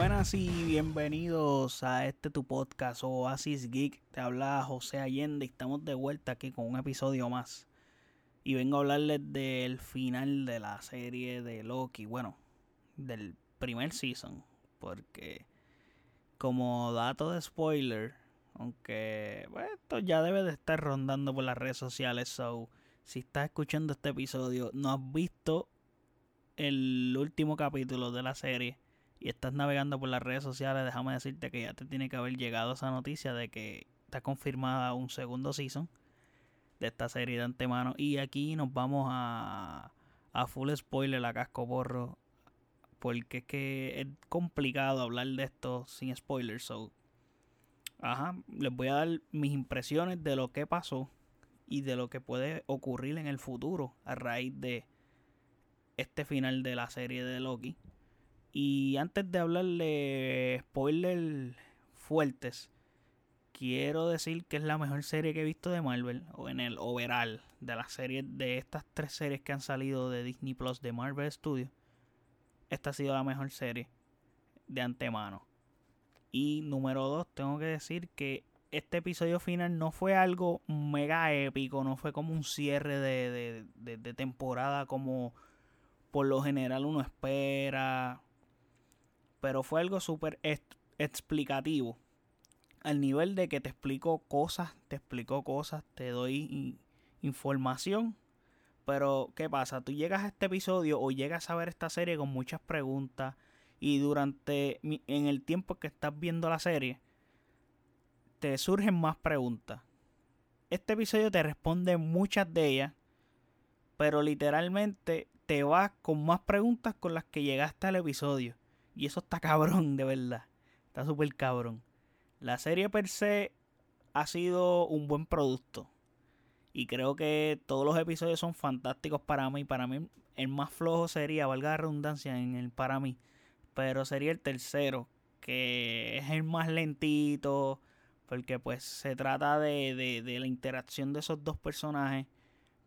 buenas y bienvenidos a este tu podcast Oasis Geek. Te habla José Allende y estamos de vuelta aquí con un episodio más. Y vengo a hablarles del final de la serie de Loki. Bueno, del primer season. Porque como dato de spoiler, aunque esto ya debe de estar rondando por las redes sociales. So, si estás escuchando este episodio, no has visto el último capítulo de la serie y estás navegando por las redes sociales, déjame decirte que ya te tiene que haber llegado esa noticia de que está confirmada un segundo season de esta serie de antemano. Y aquí nos vamos a, a full spoiler, a casco borro. Porque es que es complicado hablar de esto sin spoilers. So, ajá, les voy a dar mis impresiones de lo que pasó y de lo que puede ocurrir en el futuro a raíz de este final de la serie de Loki. Y antes de hablarle spoilers fuertes, quiero decir que es la mejor serie que he visto de Marvel, o en el overall de las series, de estas tres series que han salido de Disney Plus de Marvel Studios. Esta ha sido la mejor serie de antemano. Y número dos, tengo que decir que este episodio final no fue algo mega épico, no fue como un cierre de, de, de temporada como por lo general uno espera pero fue algo súper explicativo. Al nivel de que te explico cosas, te explico cosas, te doy información. Pero, ¿qué pasa? Tú llegas a este episodio o llegas a ver esta serie con muchas preguntas. Y durante, en el tiempo que estás viendo la serie, te surgen más preguntas. Este episodio te responde muchas de ellas. Pero literalmente te vas con más preguntas con las que llegaste al episodio. Y eso está cabrón, de verdad. Está súper cabrón. La serie per se ha sido un buen producto. Y creo que todos los episodios son fantásticos para mí. Para mí el más flojo sería, valga la redundancia en el para mí. Pero sería el tercero. Que es el más lentito. Porque pues se trata de, de, de la interacción de esos dos personajes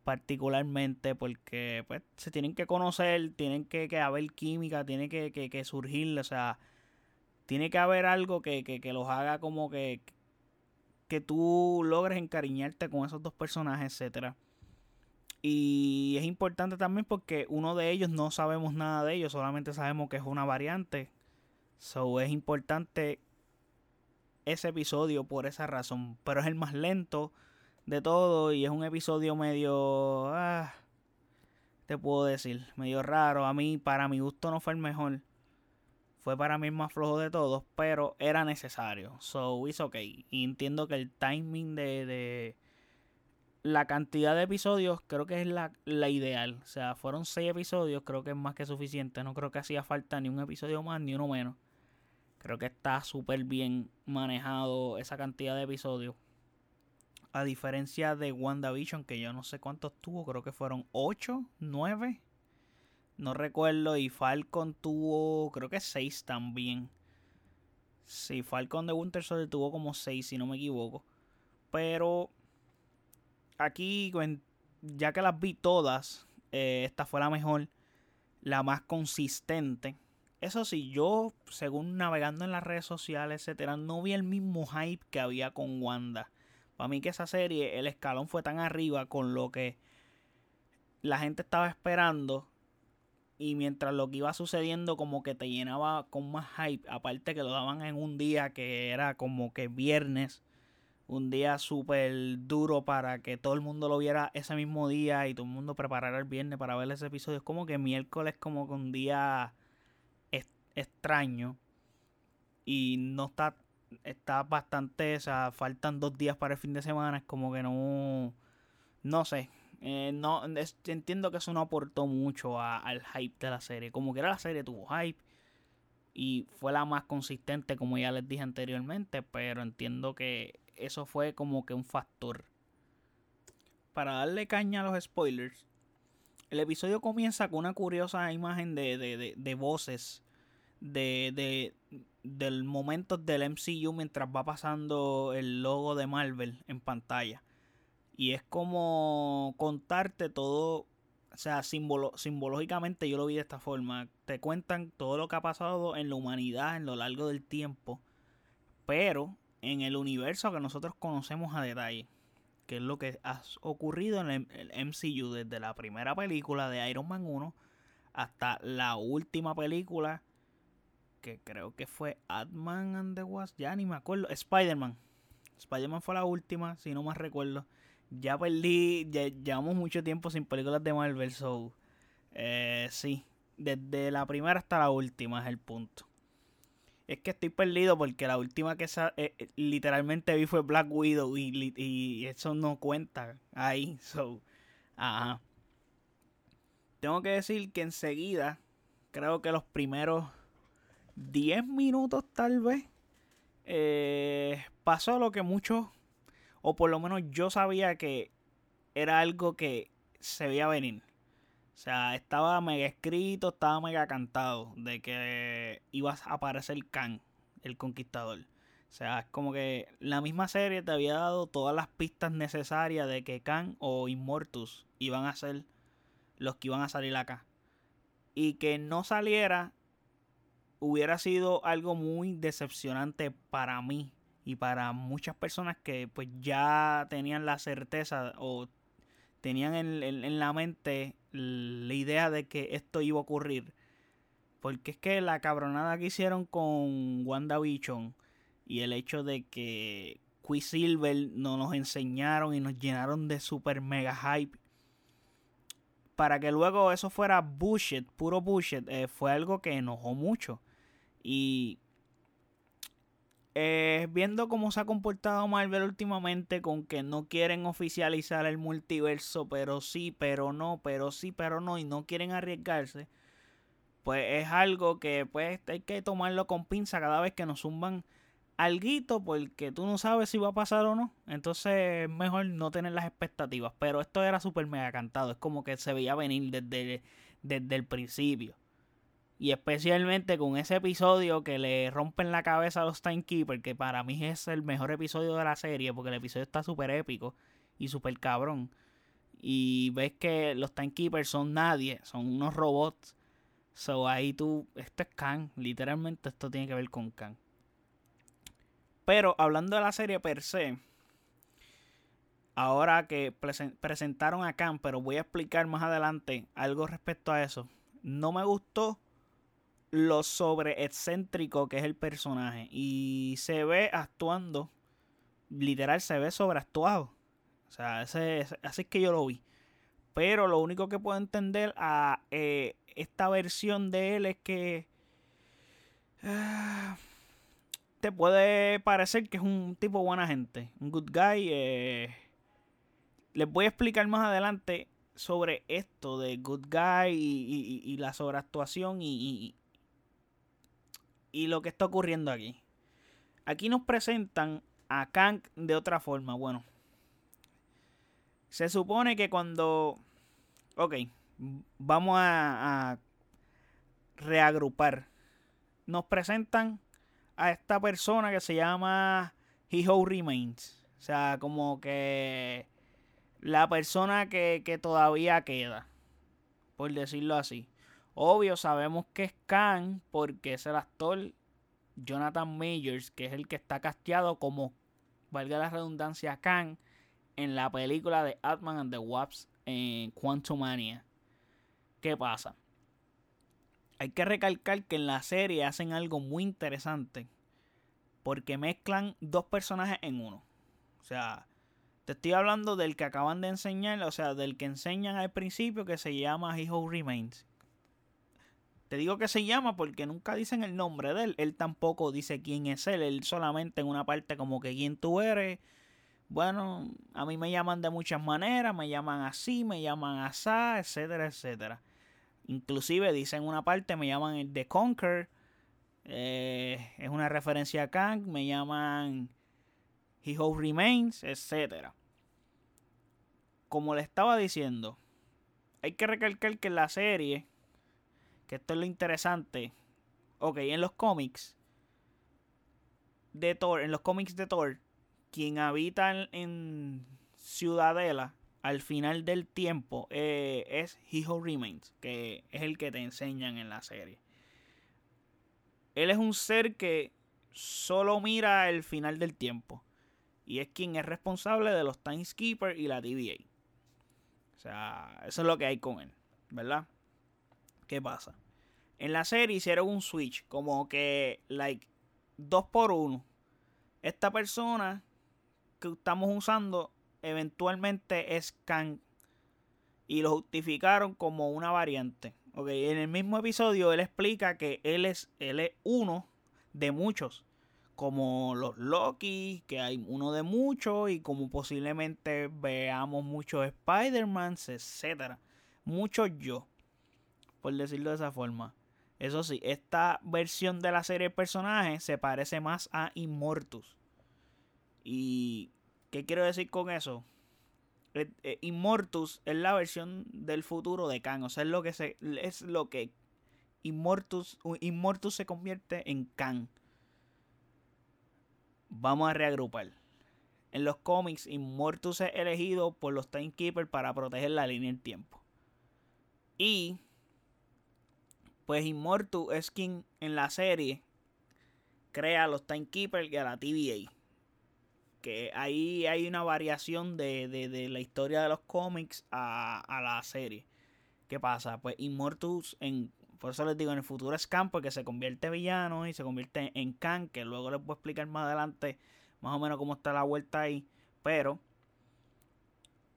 particularmente porque pues se tienen que conocer, tienen que, que haber química, tiene que, que, surgir, o sea, tiene que haber algo que, que, los haga como que, que tú logres encariñarte con esos dos personajes, etcétera. Y es importante también porque uno de ellos no sabemos nada de ellos, solamente sabemos que es una variante. So es importante ese episodio por esa razón. Pero es el más lento de todo y es un episodio medio... Ah, te puedo decir, medio raro. A mí, para mi gusto, no fue el mejor. Fue para mí el más flojo de todos, pero era necesario. So, it's okay. Y entiendo que el timing de, de la cantidad de episodios creo que es la, la, ideal. O sea, fueron seis episodios, creo que es más que suficiente. No creo que hacía falta ni un episodio más ni uno menos. Creo que está súper bien manejado esa cantidad de episodios. A diferencia de WandaVision, que yo no sé cuántos tuvo, creo que fueron 8, 9. No recuerdo. Y Falcon tuvo, creo que 6 también. Sí, Falcon de Winter Soldier tuvo como 6, si no me equivoco. Pero aquí, ya que las vi todas, eh, esta fue la mejor, la más consistente. Eso sí, yo, según navegando en las redes sociales, etcétera, no vi el mismo hype que había con Wanda. Para mí que esa serie, el escalón fue tan arriba con lo que la gente estaba esperando. Y mientras lo que iba sucediendo como que te llenaba con más hype. Aparte que lo daban en un día que era como que viernes. Un día súper duro para que todo el mundo lo viera ese mismo día y todo el mundo preparara el viernes para ver ese episodio. Es como que miércoles como que un día extraño. Y no está está bastante, o sea, faltan dos días para el fin de semana, es como que no, no sé, eh, no, entiendo que eso no aportó mucho al hype de la serie, como que era la serie tuvo hype y fue la más consistente, como ya les dije anteriormente, pero entiendo que eso fue como que un factor. Para darle caña a los spoilers, el episodio comienza con una curiosa imagen de, de, de voces de, de, del momento del MCU mientras va pasando el logo de Marvel en pantalla. Y es como contarte todo o sea, simbológicamente yo lo vi de esta forma. Te cuentan todo lo que ha pasado en la humanidad en lo largo del tiempo, pero en el universo que nosotros conocemos a detalle, que es lo que ha ocurrido en el, MCU desde la primera película de Iron Man 1 hasta la última película que creo que fue Ant-Man and the Wasp, ya ni me acuerdo, Spider-Man. Spider-Man fue la última, si no más recuerdo. Ya perdí, ya llevamos mucho tiempo sin películas de Marvel, so eh, sí, desde la primera hasta la última es el punto. Es que estoy perdido porque la última que eh, eh, literalmente vi fue Black Widow y, y, eso no cuenta ahí. So, ajá. Tengo que decir que enseguida, creo que los primeros 10 minutos tal vez, eh, pasó lo que muchos, o por lo menos yo sabía que era algo que se veía venir. O sea, estaba mega escrito, estaba mega cantado de que iba a aparecer Khan, el conquistador. O sea, es como que la misma serie te había dado todas las pistas necesarias de que Khan o Immortus iban a ser los que iban a salir acá. Y que no saliera hubiera sido algo muy decepcionante para mí y para muchas personas que pues ya tenían la certeza o tenían en, la mente la idea de que esto iba a ocurrir. Porque es que la cabronada que hicieron con WandaVision y el hecho de que Quicksilver no nos enseñaron y nos llenaron de super mega hype para que luego eso fuera bullshit, puro bullshit, eh, fue algo que enojó mucho. Y eh, viendo cómo se ha comportado Marvel últimamente con que no quieren oficializar el multiverso, pero sí, pero no, pero sí, pero no, y no quieren arriesgarse, pues es algo que pues hay que tomarlo con pinza cada vez que nos zumban alguito porque tú no sabes si va a pasar o no. Entonces es mejor no tener las expectativas. Pero esto era súper mega cantado. Es como que se veía venir desde, desde el principio. Y especialmente con ese episodio que le rompen la cabeza a los Timekeepers, que para mí es el mejor episodio de la serie, porque el episodio está súper épico y súper cabrón. Y ves que los Timekeepers son nadie, son unos robots. So ahí tú, esto es Khan, literalmente esto tiene que ver con Khan. Pero hablando de la serie per se, ahora que presentaron a Khan, pero voy a explicar más adelante algo respecto a eso. No me gustó lo sobre excéntrico que es el personaje. Y se ve actuando, literal, se ve sobreactuado. O sea, ese, así es que yo lo vi. Pero lo único que puedo entender a eh, esta versión de él es que te puede parecer que es un tipo buena gente, un good guy. Eh, les voy a explicar más adelante sobre esto de good guy y, la sobreactuación y, y lo que está ocurriendo aquí. Aquí nos presentan a Kang de otra forma. Bueno, se supone que cuando... Ok, vamos a, a reagrupar. Nos presentan a esta persona que se llama He Who Remains. O sea, como que la persona que, que todavía queda. Por decirlo así. Obvio, sabemos que es Khan porque es el actor Jonathan Majors, que es el que está casteado como, valga la redundancia, Khan en la película de Atman and the Wasp en Quantumania. ¿Qué pasa? Hay que recalcar que en la serie hacen algo muy interesante porque mezclan dos personajes en uno. O sea, te estoy hablando del que acaban de enseñar, o sea, del que enseñan al principio que se llama He Remains. Te digo que se llama porque nunca dicen el nombre de él. Él tampoco dice quién es él. Él solamente en una parte como que quién tú eres. Bueno, a mí me llaman de muchas maneras. Me llaman así, me llaman asá, etcétera, etcétera. Inclusive dicen una parte, me llaman el The Conquer. Eh, es una referencia a Kang. Me llaman He Who Remains, etcétera. Como le estaba diciendo, hay que recalcar que la serie esto es lo interesante. Ok, en los cómics de Thor, en los cómics de Thor, quien habita en, Ciudadela al final del tiempo eh, es He Who Remains, que es el que te enseñan en la serie. Él es un ser que solo mira el final del tiempo. Y es quien es responsable de los Timeskeepers y la TVA. O sea, eso es lo que hay con él, ¿verdad? ¿Qué pasa? En la serie hicieron un switch, como que, like, dos por uno. Esta persona que estamos usando eventualmente es Kang. Y lo justificaron como una variante. Ok, en el mismo episodio él explica que él es, él es uno de muchos como los Loki, que hay uno de muchos, y como posiblemente veamos muchos Spider-Man, etc. Muchos yo, por decirlo de esa forma. Eso sí, esta versión de la serie de personajes se parece más a Immortus. ¿Y qué quiero decir con eso? Eh, eh, Immortus es la versión del futuro de Kang. O sea, es lo que se. es lo que Immortus. Immortus se convierte en Kang vamos a reagrupar. En los cómics, Immortus es elegido por los Timekeepers para proteger la línea del tiempo. Y pues Immortus es quien en la serie crea a los Timekeepers y a la TVA. Que ahí hay una variación de, la historia de los cómics a, a, la serie. ¿Qué pasa? Pues Immortus en por eso les digo, en el futuro es Khan porque se convierte en villano y se convierte en Khan, que luego les voy a explicar más adelante más o menos cómo está la vuelta ahí. Pero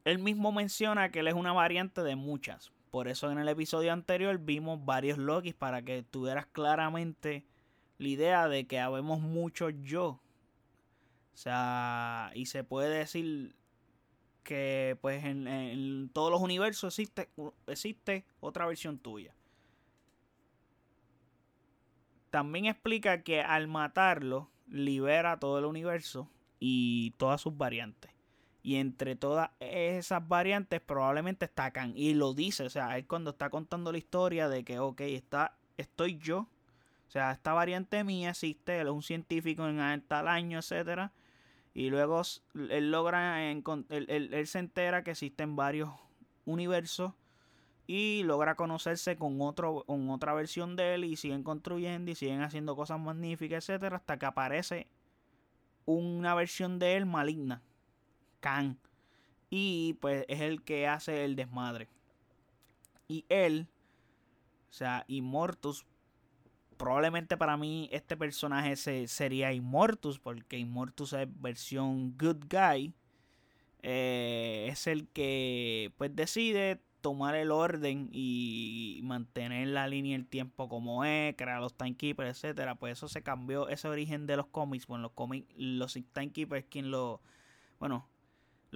él mismo menciona que él es una variante de muchas. Por eso en el episodio anterior vimos varios Lokis para que tuvieras claramente la idea de que habemos muchos yo. O sea, y se puede decir que pues en, todos los universos existe, existe otra versión tuya. También explica que al matarlo libera todo el universo y todas sus variantes. Y entre todas esas variantes probablemente está. Y lo dice, o sea, es cuando está contando la historia de que, ok, está, estoy yo. O sea, esta variante mía existe, él es un científico en tal año, etcétera. Y luego él logra, él, él se entera que existen varios universos y logra conocerse con, otro, con otra versión de él y siguen construyendo y siguen haciendo cosas magníficas, etcétera, hasta que aparece una versión de él maligna, Y pues es el que hace el desmadre. Y él, o sea, Immortus, probablemente para mí este personaje sería Immortus, porque Immortus es versión good guy. Eh, es el que pues decide tomar el orden y mantener la línea el tiempo como es, crear los timekeepers, etcétera, pues eso se cambió, ese origen de los cómics, bueno, los cómics, los timekeepers quien lo, bueno,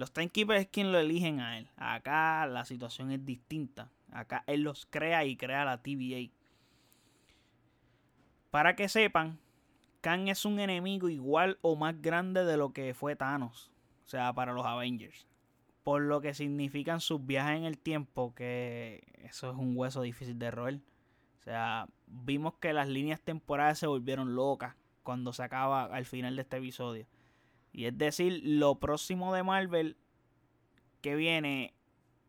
los timekeepers es quien lo eligen a él. Acá la situación es distinta. Acá él los crea y crea la TVA. Para que sepan, Kang es un enemigo igual o más grande de lo que fue Thanos. O sea, para los Avengers por lo que significan sus viajes en el tiempo, que eso es un hueso difícil de roer. O sea, vimos que las líneas temporales se volvieron locas cuando se acaba al final de este episodio. Y es decir, lo próximo de Marvel que viene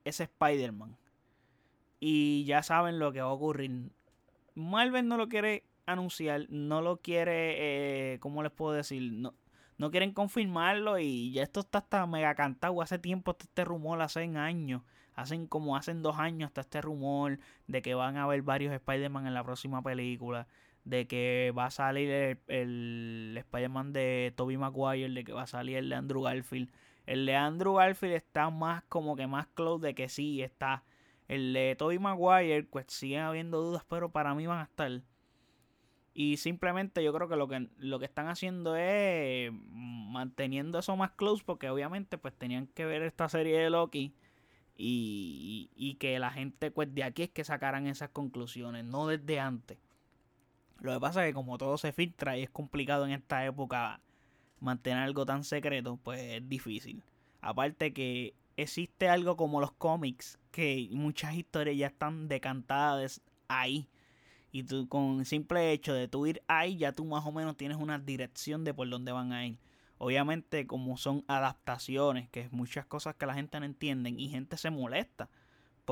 es Spider-Man. Y ya saben lo que va a ocurrir. Marvel no lo quiere anunciar, no lo quiere, eh, ¿cómo les puedo decir? No, no quieren confirmarlo y ya esto está hasta mega cantado. Hace tiempo este rumor, hace años, hacen como hacen dos años está este rumor de que van a haber varios Spider-Man en la próxima película, de que va a salir el, Spider-Man de Tobey Maguire, de que va a salir el de Andrew Garfield. El de Andrew Garfield está más como que más close de que sí está. El de Tobey Maguire, pues siguen habiendo dudas, pero para mí van a estar. Y simplemente yo creo que lo que lo que están haciendo es manteniendo eso más close porque obviamente pues tenían que ver esta serie de Loki y, y, que la gente pues de aquí es que sacaran esas conclusiones, no desde antes. Lo que pasa es que como todo se filtra y es complicado en esta época mantener algo tan secreto, pues es difícil. Aparte que existe algo como los cómics, que muchas historias ya están decantadas ahí y tú con simple hecho de tú ir ahí, ya tú más o menos tienes una dirección de por dónde van a ir. Obviamente, como son adaptaciones, que es muchas cosas que la gente no entiende y gente se molesta.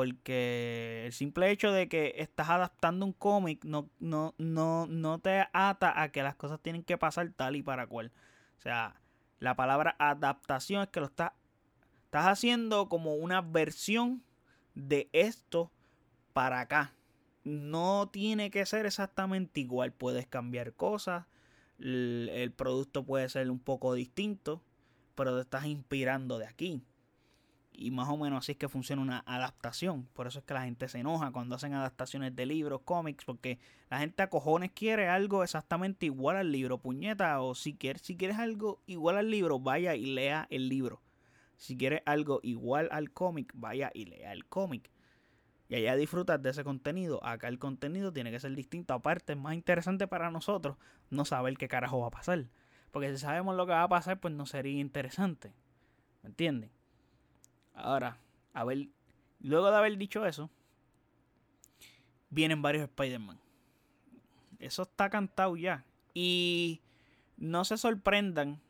Porque el simple hecho de que estás adaptando un cómic no, no, no, no te ata a que las cosas tienen que pasar tal y para cual. O sea, la palabra adaptación es que lo estás, estás haciendo como una versión de esto para acá. No tiene que ser exactamente igual. Puedes cambiar cosas. El, producto puede ser un poco distinto. Pero te estás inspirando de aquí. Y más o menos así es que funciona una adaptación. Por eso es que la gente se enoja cuando hacen adaptaciones de libros, cómics, porque la gente a cojones quiere algo exactamente igual al libro, puñeta. O si quieres, si quieres algo igual al libro, vaya y lea el libro. Si quieres algo igual al cómic, vaya y lea el cómic y allá disfrutas de ese contenido. Acá el contenido tiene que ser distinto. Aparte, es más interesante para nosotros no saber qué carajo va a pasar. Porque si sabemos lo que va a pasar, pues no sería interesante. ¿Me entienden? Ahora, a ver, luego de haber dicho eso, vienen varios Spider-Man. Eso está cantado ya. Y no se sorprendan.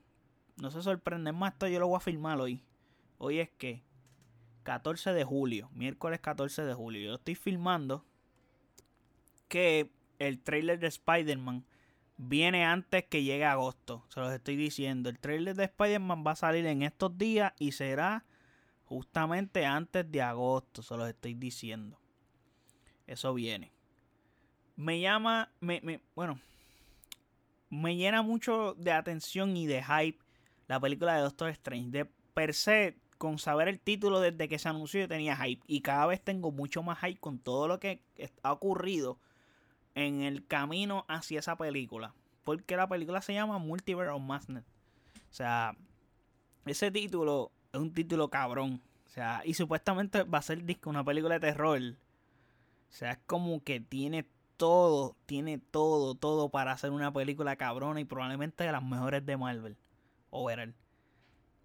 No se sorprenden más. Esto yo lo voy a filmar hoy. Hoy es que 14 de julio, miércoles 14 de julio. Yo estoy filmando que el trailer de Spider-Man viene antes que llegue agosto. Se los estoy diciendo. El trailer de Spider-Man va a salir en estos días y será justamente antes de agosto. Se los estoy diciendo. Eso viene. Me llama, me, me, bueno, me llena mucho de atención y de hype la película de Doctor Strange. De per se, con saber el título desde que se anunció yo tenía hype. Y cada vez tengo mucho más hype con todo lo que ha ocurrido en el camino hacia esa película. Porque la película se llama Multiverse of Madness. O sea, ese título es un título cabrón. O sea, y supuestamente va a ser una película de terror. O sea, es como que tiene todo, tiene todo, todo para hacer una película cabrona y probablemente de las mejores de Marvel. O Overall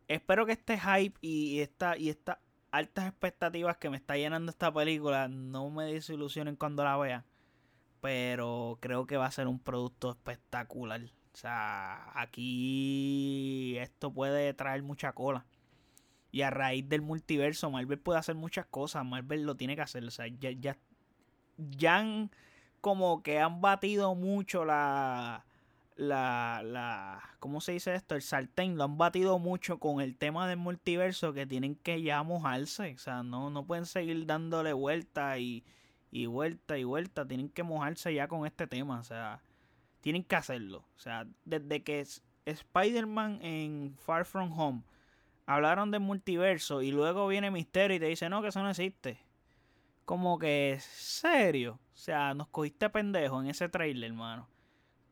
espero que este hype y esta y estas altas expectativas que me está llenando esta película no me desilusionen cuando la vea. Pero creo que va a ser un producto espectacular. O sea, aquí esto puede traer mucha cola. Y a raíz del multiverso, Marvel puede hacer muchas cosas. Marvel lo tiene que hacer. O sea, ya, ya, ya han como que han batido mucho la, la, la, ¿cómo se dice esto? El sartén lo han batido mucho con el tema del multiverso que tienen que ya mojarse, o sea, no, no pueden seguir dándole vuelta y, y vuelta y vuelta, tienen que mojarse ya con este tema, o sea, tienen que hacerlo, o sea, desde que Spider-Man en Far From Home hablaron del multiverso y luego viene Misterio y te dice, no, que eso no existe. Como que, serio, o sea, nos cogiste pendejo en ese trailer, hermano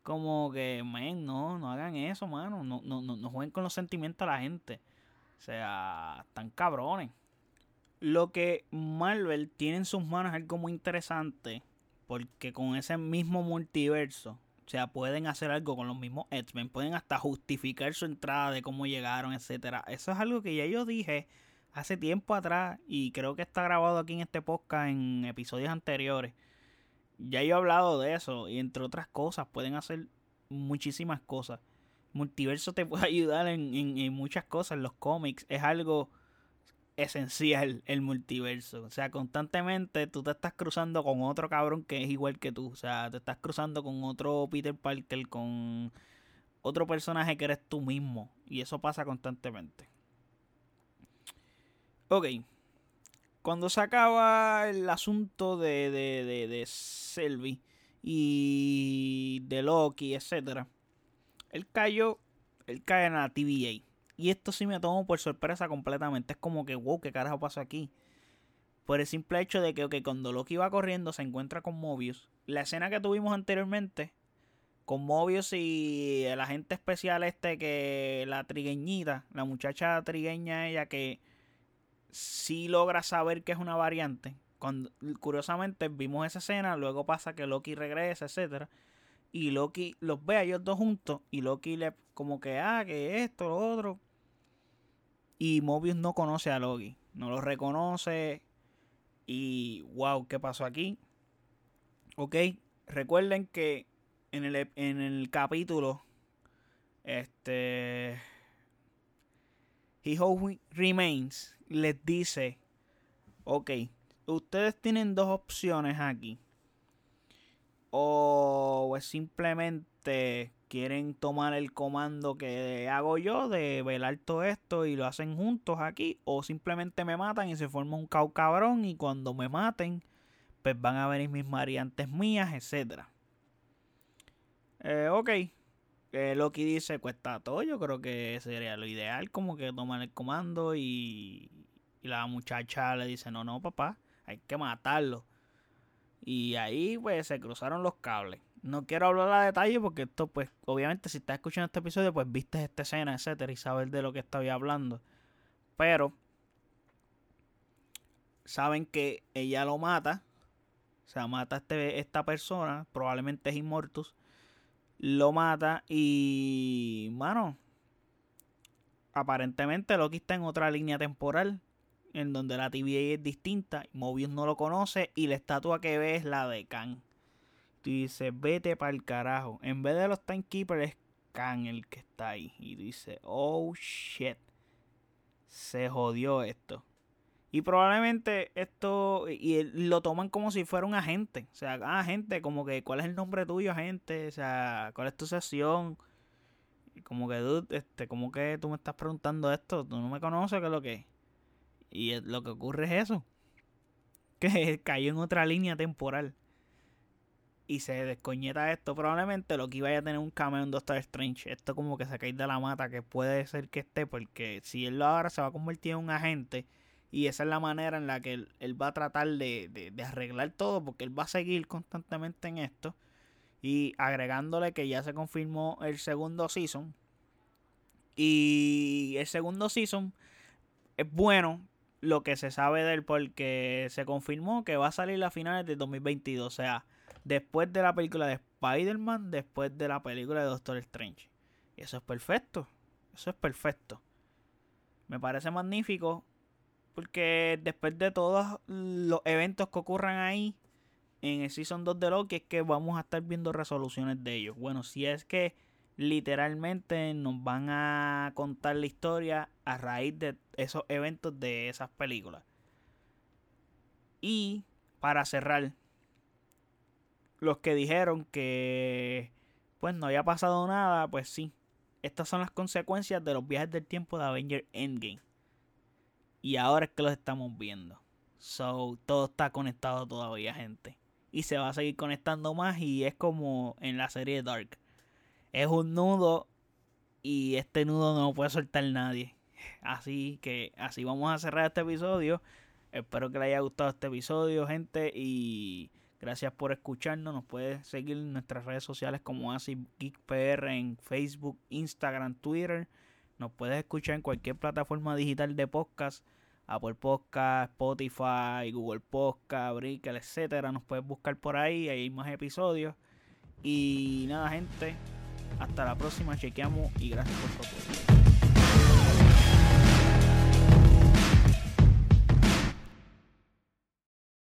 como que, men, no, no hagan eso, mano. No, no, no, no jueguen con los sentimientos de la gente. O sea, están cabrones. Lo que Marvel tiene en sus manos es algo muy interesante. Porque con ese mismo multiverso, o sea, pueden hacer algo con los mismos X-Men. Pueden hasta justificar su entrada de cómo llegaron, etcétera. Eso es algo que ya yo dije hace tiempo atrás. Y creo que está grabado aquí en este podcast en episodios anteriores ya yo he hablado de eso y entre otras cosas pueden hacer muchísimas cosas. Multiverso te puede ayudar en, en, muchas cosas, en los cómics es algo esencial el multiverso. O sea, constantemente tú te estás cruzando con otro cabrón que es igual que tú. O sea, te estás cruzando con otro Peter Parker, con otro personaje que eres tú mismo. Y eso pasa constantemente. Ok, cuando se acaba el asunto de, de, de, de Selby y de Loki, etcétera, él cayó, él cae en la TVA. Y esto sí me tomó por sorpresa completamente. Es como que, wow, ¿qué carajo pasa aquí? Por el simple hecho de que cuando Loki va corriendo se encuentra con Mobius. La escena que tuvimos anteriormente con Mobius y el agente especial este que la trigueñita, la muchacha trigueña ella que si logra saber que es una variante. Cuando, curiosamente vimos esa escena, luego pasa que Loki regresa, etcétera, y Loki los ve a ellos dos juntos y Loki le como que ah, que esto, lo otro. Y Mobius no conoce a Loki, no lo reconoce y wow, ¿qué pasó aquí? Ok, recuerden que en el, en el capítulo este He Who Remains les dice, ok, ustedes tienen dos opciones aquí. O pues, simplemente quieren tomar el comando que hago yo de velar todo esto y lo hacen juntos aquí. O simplemente me matan y se forma un cau cabrón y cuando me maten, pues van a venir mis variantes mías, etcétera. Eh, ok. Eh, Loki dice, cuesta todo. Yo creo que sería lo ideal, como que tomar el comando y, y la muchacha le dice, no, no, papá, hay que matarlo. Y ahí pues se cruzaron los cables. No quiero hablar a detalle porque esto pues obviamente si estás escuchando este episodio pues viste esta escena, etcétera, y sabes de lo que estoy hablando. Pero saben que ella lo mata. O sea, mata a este, esta persona, probablemente es Immortus. Lo mata y, mano, aparentemente Loki está en otra línea temporal en donde la TVA es distinta, Mobius no lo conoce y la estatua que ve es la de Khan. Tú dices, vete para el carajo. En vez de los Timekeepers es Khan el que está ahí. Y dice, oh shit. Se jodió esto. Y probablemente esto, y lo toman como si fuera un agente. O sea, ah, agente, como que, ¿cuál es el nombre tuyo, agente? O sea, ¿cuál es tu sesión? Como que, dude, este, como que tú me estás preguntando esto? Tú no me conoces, ¿qué es lo que es? Y lo que ocurre es eso. Que cayó en otra línea temporal. Y se descoñeta esto. Probablemente lo que iba a tener un cameo en Doctor Strange. Esto como que se cae de la mata. Que puede ser que esté. Porque si él lo ahora se va a convertir en un agente. Y esa es la manera en la que él, va a tratar de, de, arreglar todo. Porque él va a seguir constantemente en esto. Y agregándole que ya se confirmó el segundo season. Y el segundo season es bueno lo que se sabe de él porque se confirmó que va a salir a finales de 2022. O sea, después de la película de Spider-Man, después de la película de Doctor Strange. Eso es perfecto. Eso es perfecto. Me parece magnífico porque después de todos los eventos que ocurran ahí en el Season 2 de Loki es que vamos a estar viendo resoluciones de ellos. Bueno, si es que literalmente nos van a contar la historia a raíz de esos eventos de esas películas. Y para cerrar, los que dijeron que pues no había pasado nada, pues sí. Estas son las consecuencias de los viajes del tiempo de Avenger Endgame. Y ahora es que los estamos viendo. So, todo está conectado todavía, gente. Y se va a seguir conectando más y es como en la serie Dark es un nudo y este nudo no puede soltar nadie. Así que así vamos a cerrar este episodio. Espero que les haya gustado este episodio, gente. Y gracias por escucharnos. Nos puedes seguir en nuestras redes sociales como así GeekPR en Facebook, Instagram, Twitter. Nos puedes escuchar en cualquier plataforma digital de podcast. Apple Podcast, Spotify, Google Podcast, Brickle, etcétera. Nos puedes buscar por ahí, hay más episodios. Y nada, gente, hasta la próxima, chequeamos y gracias por su apoyo.